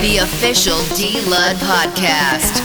The official D Lud podcast.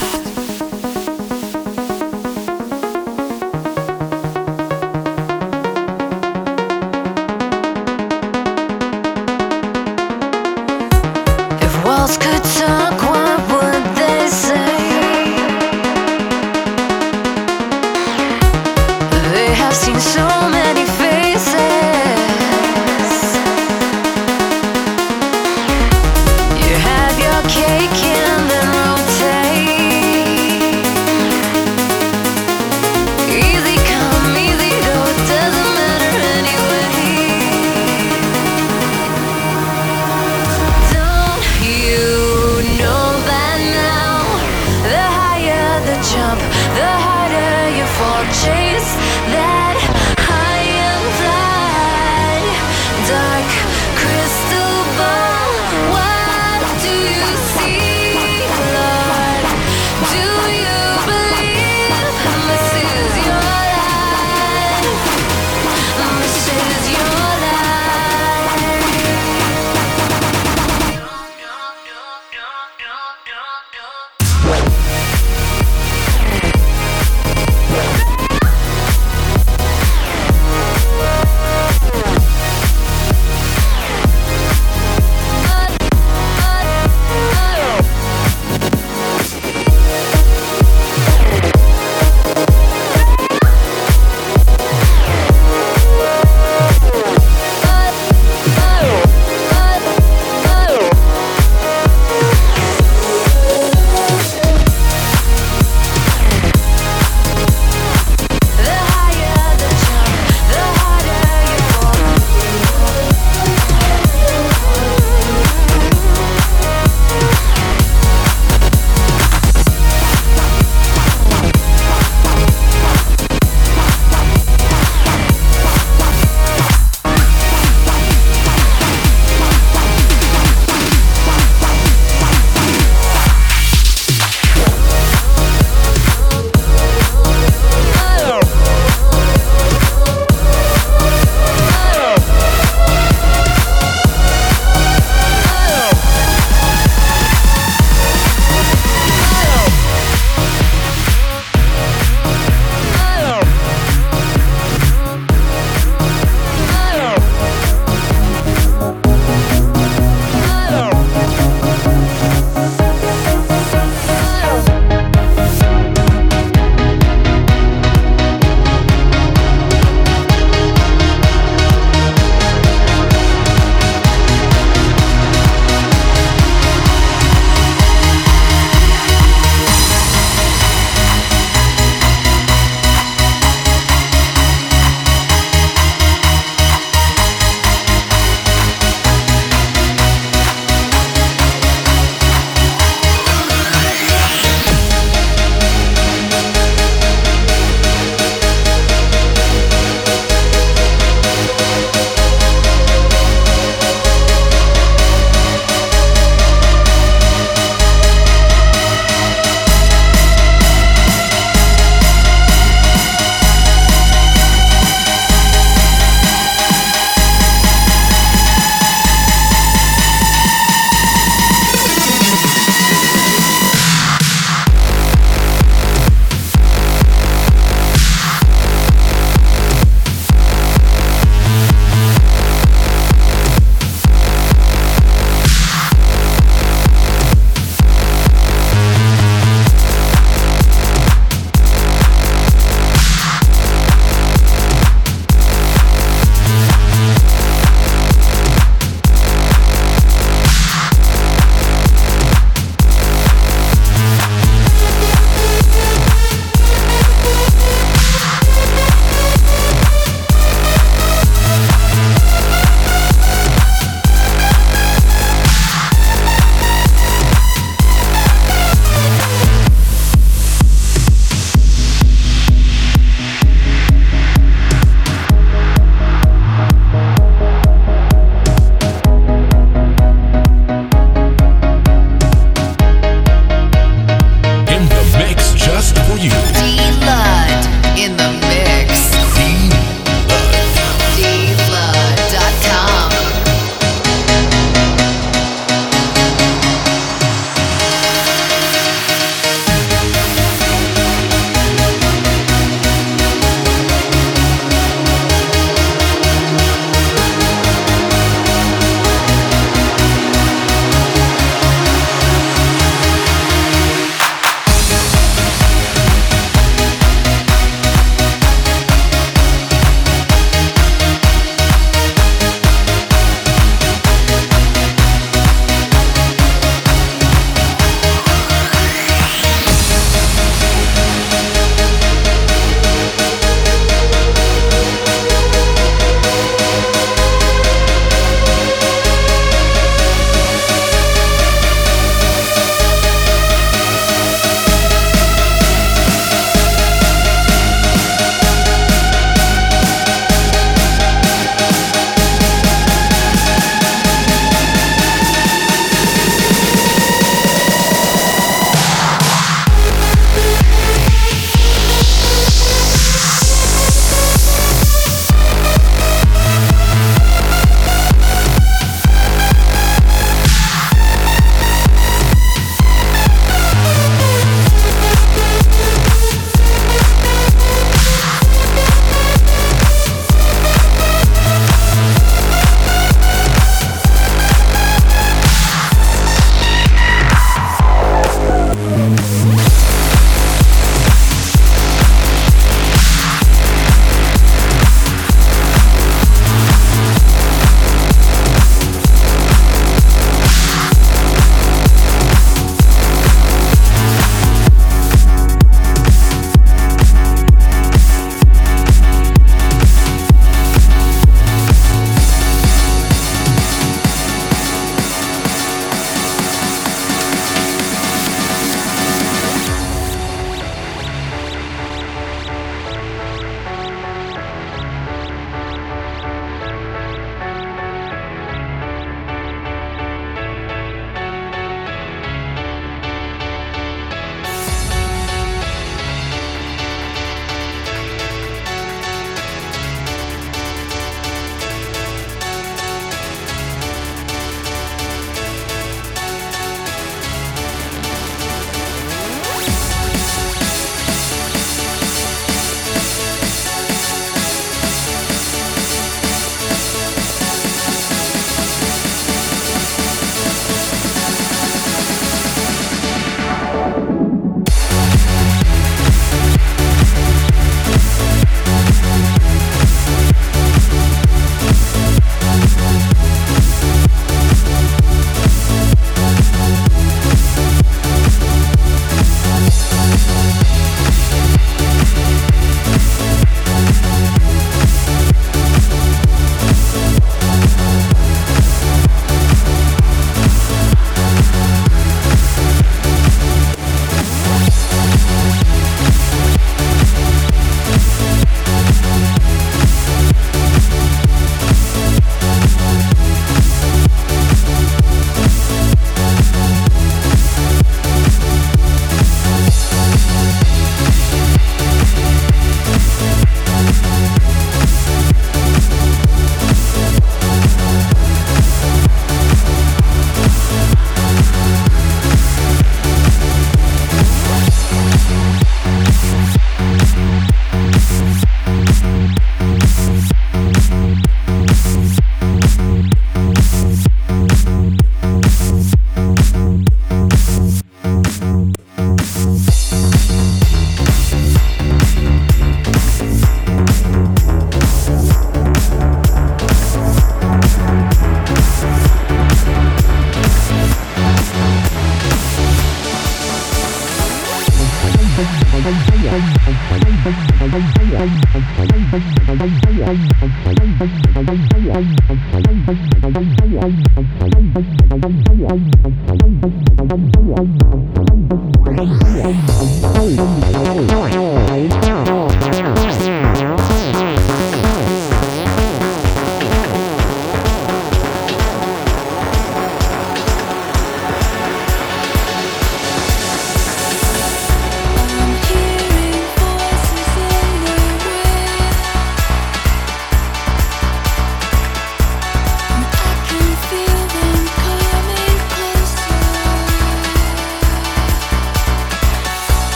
Oh,